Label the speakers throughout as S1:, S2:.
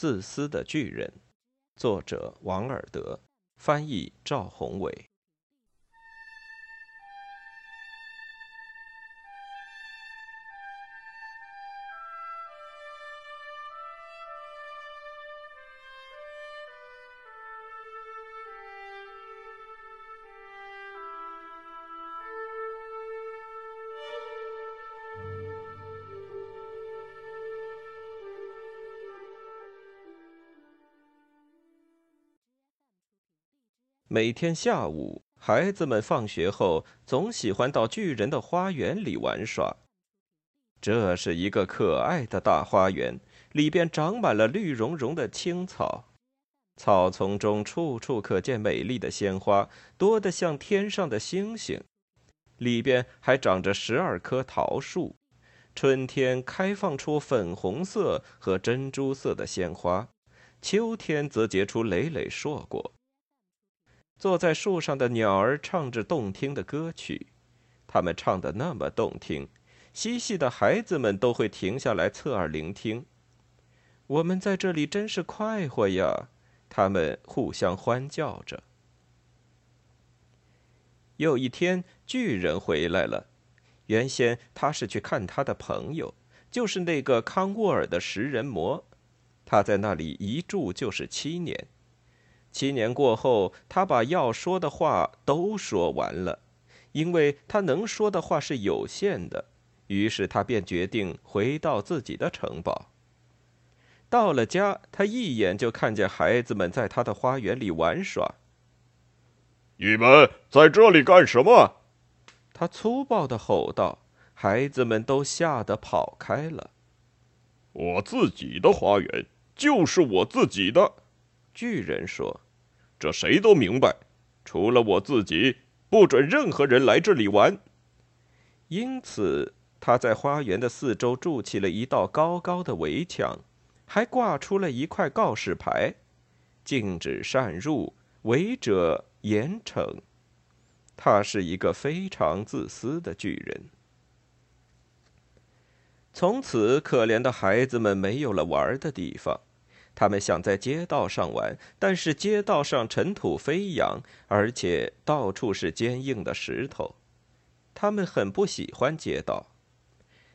S1: 自私的巨人，作者王尔德，翻译赵宏伟。每天下午，孩子们放学后总喜欢到巨人的花园里玩耍。这是一个可爱的大花园，里边长满了绿茸茸的青草，草丛中处处可见美丽的鲜花，多得像天上的星星。里边还长着十二棵桃树，春天开放出粉红色和珍珠色的鲜花，秋天则结出累累硕果。坐在树上的鸟儿唱着动听的歌曲，它们唱的那么动听，嬉戏的孩子们都会停下来侧耳聆听。我们在这里真是快活呀！他们互相欢叫着。有一天，巨人回来了。原先他是去看他的朋友，就是那个康沃尔的食人魔。他在那里一住就是七年。七年过后，他把要说的话都说完了，因为他能说的话是有限的。于是他便决定回到自己的城堡。到了家，他一眼就看见孩子们在他的花园里玩耍。
S2: 你们在这里干什么？
S1: 他粗暴的吼道。孩子们都吓得跑开了。
S2: 我自己的花园就是我自己的。
S1: 巨人说：“
S2: 这谁都明白，除了我自己，不准任何人来这里玩。”
S1: 因此，他在花园的四周筑起了一道高高的围墙，还挂出了一块告示牌：“禁止擅入，违者严惩。”他是一个非常自私的巨人。从此，可怜的孩子们没有了玩的地方。他们想在街道上玩，但是街道上尘土飞扬，而且到处是坚硬的石头。他们很不喜欢街道。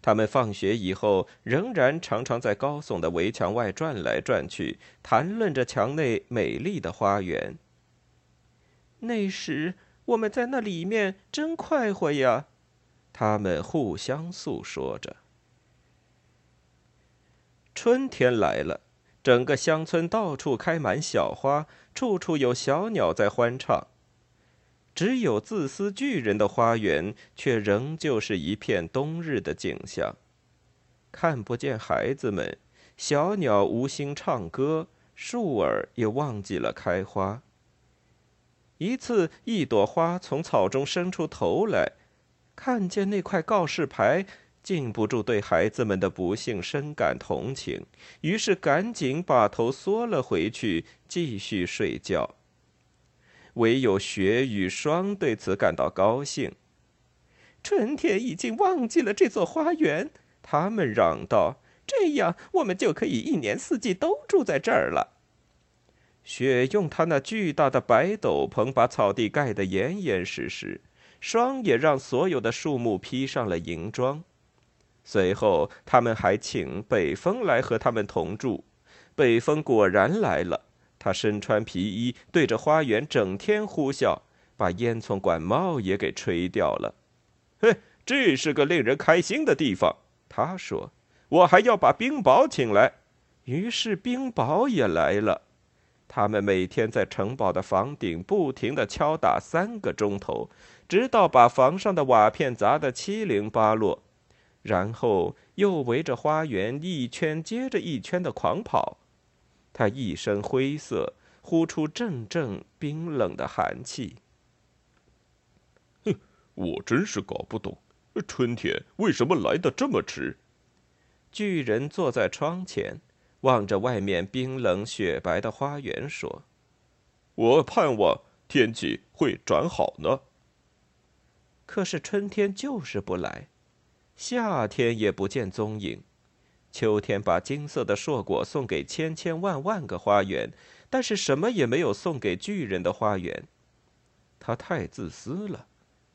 S1: 他们放学以后仍然常常在高耸的围墙外转来转去，谈论着墙内美丽的花园。那时我们在那里面真快活呀！他们互相诉说着。春天来了。整个乡村到处开满小花，处处有小鸟在欢唱。只有自私巨人的花园，却仍旧是一片冬日的景象，看不见孩子们，小鸟无心唱歌，树儿也忘记了开花。一次，一朵花从草中伸出头来，看见那块告示牌。禁不住对孩子们的不幸深感同情，于是赶紧把头缩了回去，继续睡觉。唯有雪与霜对此感到高兴。春天已经忘记了这座花园，他们嚷道：“这样我们就可以一年四季都住在这儿了。”雪用它那巨大的白斗篷把草地盖得严严实实，霜也让所有的树木披上了银装。随后，他们还请北风来和他们同住。北风果然来了，他身穿皮衣，对着花园整天呼啸，把烟囱管帽也给吹掉了。嘿，这是个令人开心的地方，他说。我还要把冰雹请来。于是冰雹也来了。他们每天在城堡的房顶不停地敲打三个钟头，直到把房上的瓦片砸得七零八落。然后又围着花园一圈接着一圈的狂跑，他一身灰色，呼出阵阵冰冷的寒气。
S2: 哼，我真是搞不懂，春天为什么来的这么迟。
S1: 巨人坐在窗前，望着外面冰冷雪白的花园，说：“
S2: 我盼望天气会转好呢。
S1: 可是春天就是不来。”夏天也不见踪影，秋天把金色的硕果送给千千万万个花园，但是什么也没有送给巨人的花园。他太自私了，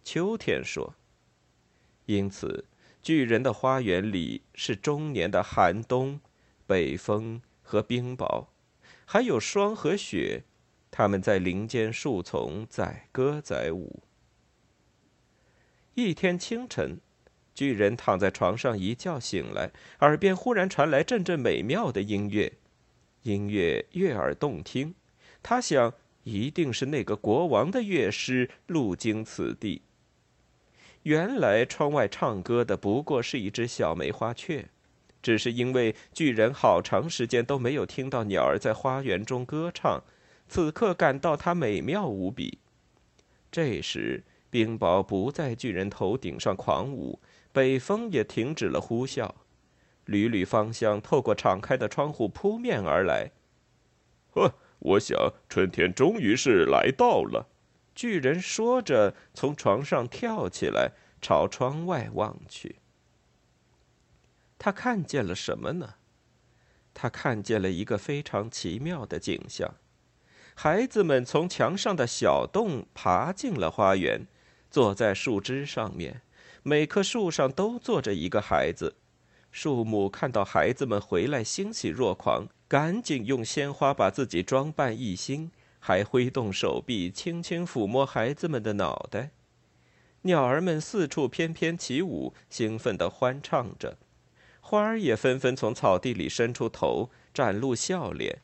S1: 秋天说。因此，巨人的花园里是终年的寒冬、北风和冰雹，还有霜和雪。他们在林间树丛载歌载舞。一天清晨，巨人躺在床上一觉醒来，耳边忽然传来阵阵美妙的音乐，音乐悦耳动听。他想，一定是那个国王的乐师路经此地。原来窗外唱歌的不过是一只小梅花雀，只是因为巨人好长时间都没有听到鸟儿在花园中歌唱。此刻感到它美妙无比。这时，冰雹不在巨人头顶上狂舞，北风也停止了呼啸，缕缕芳香透过敞开的窗户扑面而来。
S2: 呵，我想春天终于是来到了。
S1: 巨人说着，从床上跳起来，朝窗外望去。他看见了什么呢？他看见了一个非常奇妙的景象。孩子们从墙上的小洞爬进了花园，坐在树枝上面。每棵树上都坐着一个孩子。树木看到孩子们回来，欣喜若狂，赶紧用鲜花把自己装扮一新，还挥动手臂，轻轻抚摸孩子们的脑袋。鸟儿们四处翩翩起舞，兴奋地欢唱着。花儿也纷纷从草地里伸出头，展露笑脸。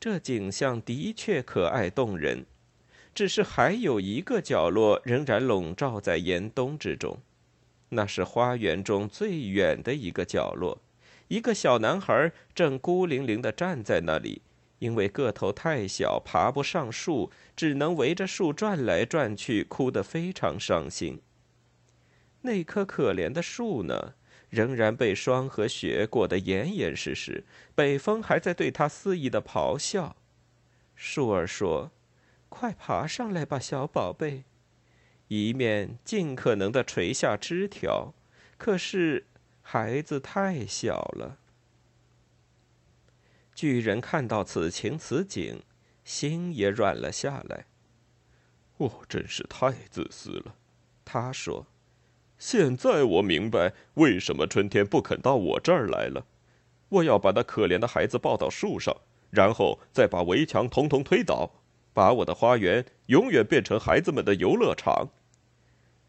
S1: 这景象的确可爱动人，只是还有一个角落仍然笼罩在严冬之中，那是花园中最远的一个角落。一个小男孩正孤零零地站在那里，因为个头太小，爬不上树，只能围着树转来转去，哭得非常伤心。那棵可怜的树呢？仍然被霜和雪裹得严严实实，北风还在对它肆意的咆哮。树儿说：“快爬上来吧，小宝贝。”一面尽可能的垂下枝条，可是孩子太小了。巨人看到此情此景，心也软了下来。
S2: 我真是太自私了，
S1: 他说。
S2: 现在我明白为什么春天不肯到我这儿来了。我要把那可怜的孩子抱到树上，然后再把围墙统统推倒，把我的花园永远变成孩子们的游乐场。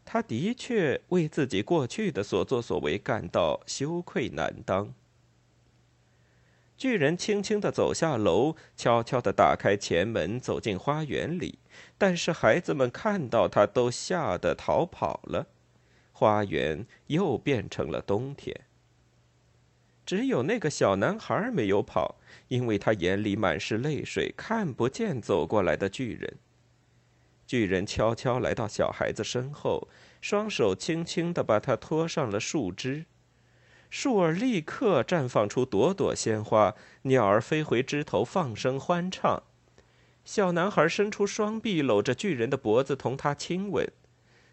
S1: 他的确为自己过去的所作所为感到羞愧难当。巨人轻轻地走下楼，悄悄地打开前门，走进花园里。但是孩子们看到他，都吓得逃跑了。花园又变成了冬天。只有那个小男孩没有跑，因为他眼里满是泪水，看不见走过来的巨人。巨人悄悄来到小孩子身后，双手轻轻地把他拖上了树枝，树儿立刻绽放出朵朵鲜花，鸟儿飞回枝头放声欢唱。小男孩伸出双臂搂着巨人的脖子，同他亲吻。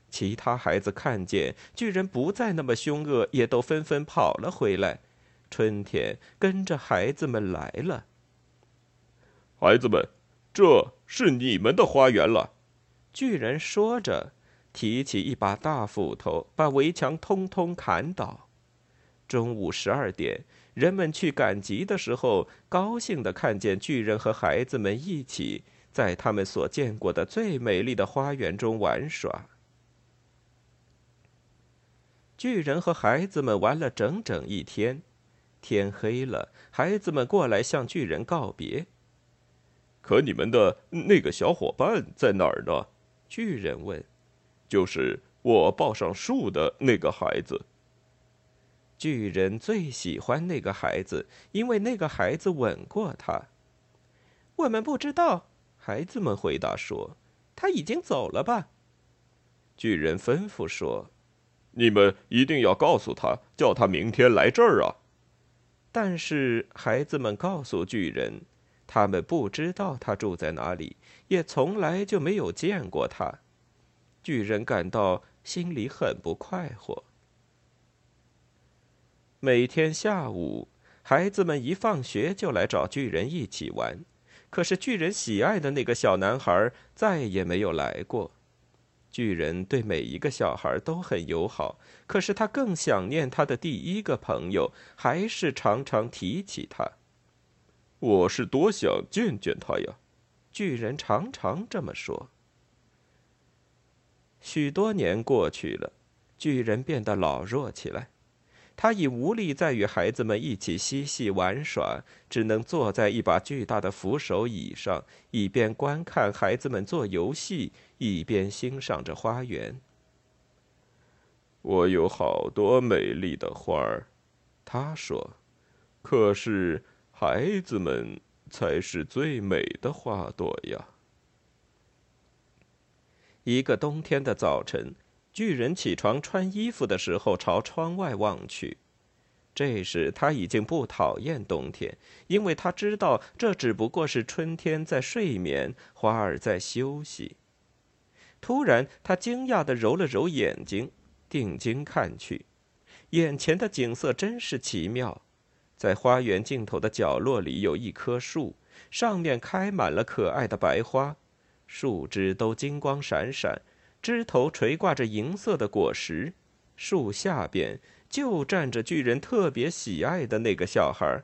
S1: 其他孩子看见巨人不再那么凶恶，也都纷纷跑了回来。春天跟着孩子们来了。
S2: 孩子们，这是你们的花园了。
S1: 巨人说着，提起一把大斧头，把围墙通通砍倒。中午十二点，人们去赶集的时候，高兴地看见巨人和孩子们一起在他们所见过的最美丽的花园中玩耍。巨人和孩子们玩了整整一天，天黑了，孩子们过来向巨人告别。
S2: 可你们的那个小伙伴在哪儿呢？
S1: 巨人问。
S2: 就是我抱上树的那个孩子。
S1: 巨人最喜欢那个孩子，因为那个孩子吻过他。我们不知道，孩子们回答说：“他已经走了吧？”巨人吩咐说。
S2: 你们一定要告诉他，叫他明天来这儿啊！
S1: 但是孩子们告诉巨人，他们不知道他住在哪里，也从来就没有见过他。巨人感到心里很不快活。每天下午，孩子们一放学就来找巨人一起玩。可是巨人喜爱的那个小男孩再也没有来过。巨人对每一个小孩都很友好，可是他更想念他的第一个朋友，还是常常提起他。
S2: 我是多想见见他呀，
S1: 巨人常常这么说。许多年过去了，巨人变得老弱起来。他已无力再与孩子们一起嬉戏玩耍，只能坐在一把巨大的扶手椅上，一边观看孩子们做游戏，一边欣赏着花园。
S2: 我有好多美丽的花儿，他说，可是孩子们才是最美的花朵呀。
S1: 一个冬天的早晨。巨人起床穿衣服的时候，朝窗外望去。这时他已经不讨厌冬天，因为他知道这只不过是春天在睡眠，花儿在休息。突然，他惊讶地揉了揉眼睛，定睛看去，眼前的景色真是奇妙。在花园尽头的角落里，有一棵树，上面开满了可爱的白花，树枝都金光闪闪。枝头垂挂着银色的果实，树下边就站着巨人特别喜爱的那个小孩。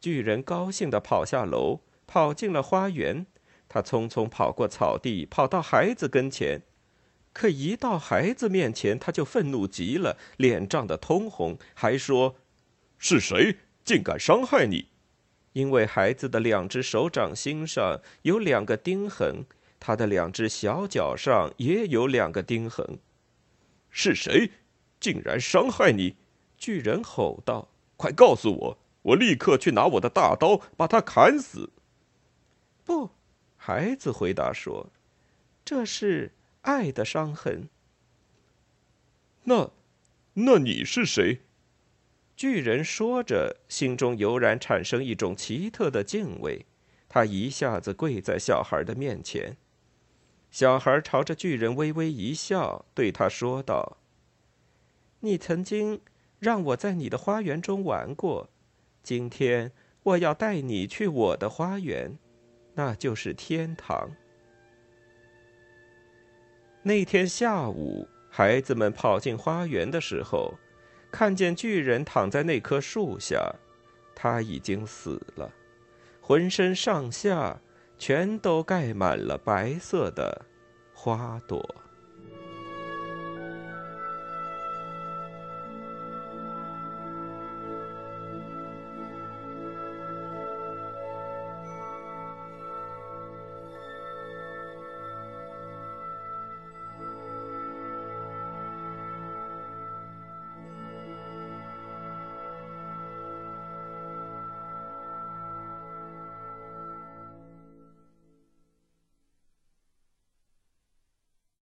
S1: 巨人高兴地跑下楼，跑进了花园。他匆匆跑过草地，跑到孩子跟前。可一到孩子面前，他就愤怒极了，脸涨得通红，还说：“
S2: 是谁竟敢伤害你？”
S1: 因为孩子的两只手掌心上有两个钉痕。他的两只小脚上也有两个钉痕。
S2: 是谁，竟然伤害你？
S1: 巨人吼道：“
S2: 快告诉我，我立刻去拿我的大刀把他砍死。”
S1: 不，孩子回答说：“这是爱的伤痕。”
S2: 那，那你是谁？
S1: 巨人说着，心中油然产生一种奇特的敬畏。他一下子跪在小孩的面前。小孩朝着巨人微微一笑，对他说道：“你曾经让我在你的花园中玩过，今天我要带你去我的花园，那就是天堂。”那天下午，孩子们跑进花园的时候，看见巨人躺在那棵树下，他已经死了，浑身上下。全都盖满了白色的花朵。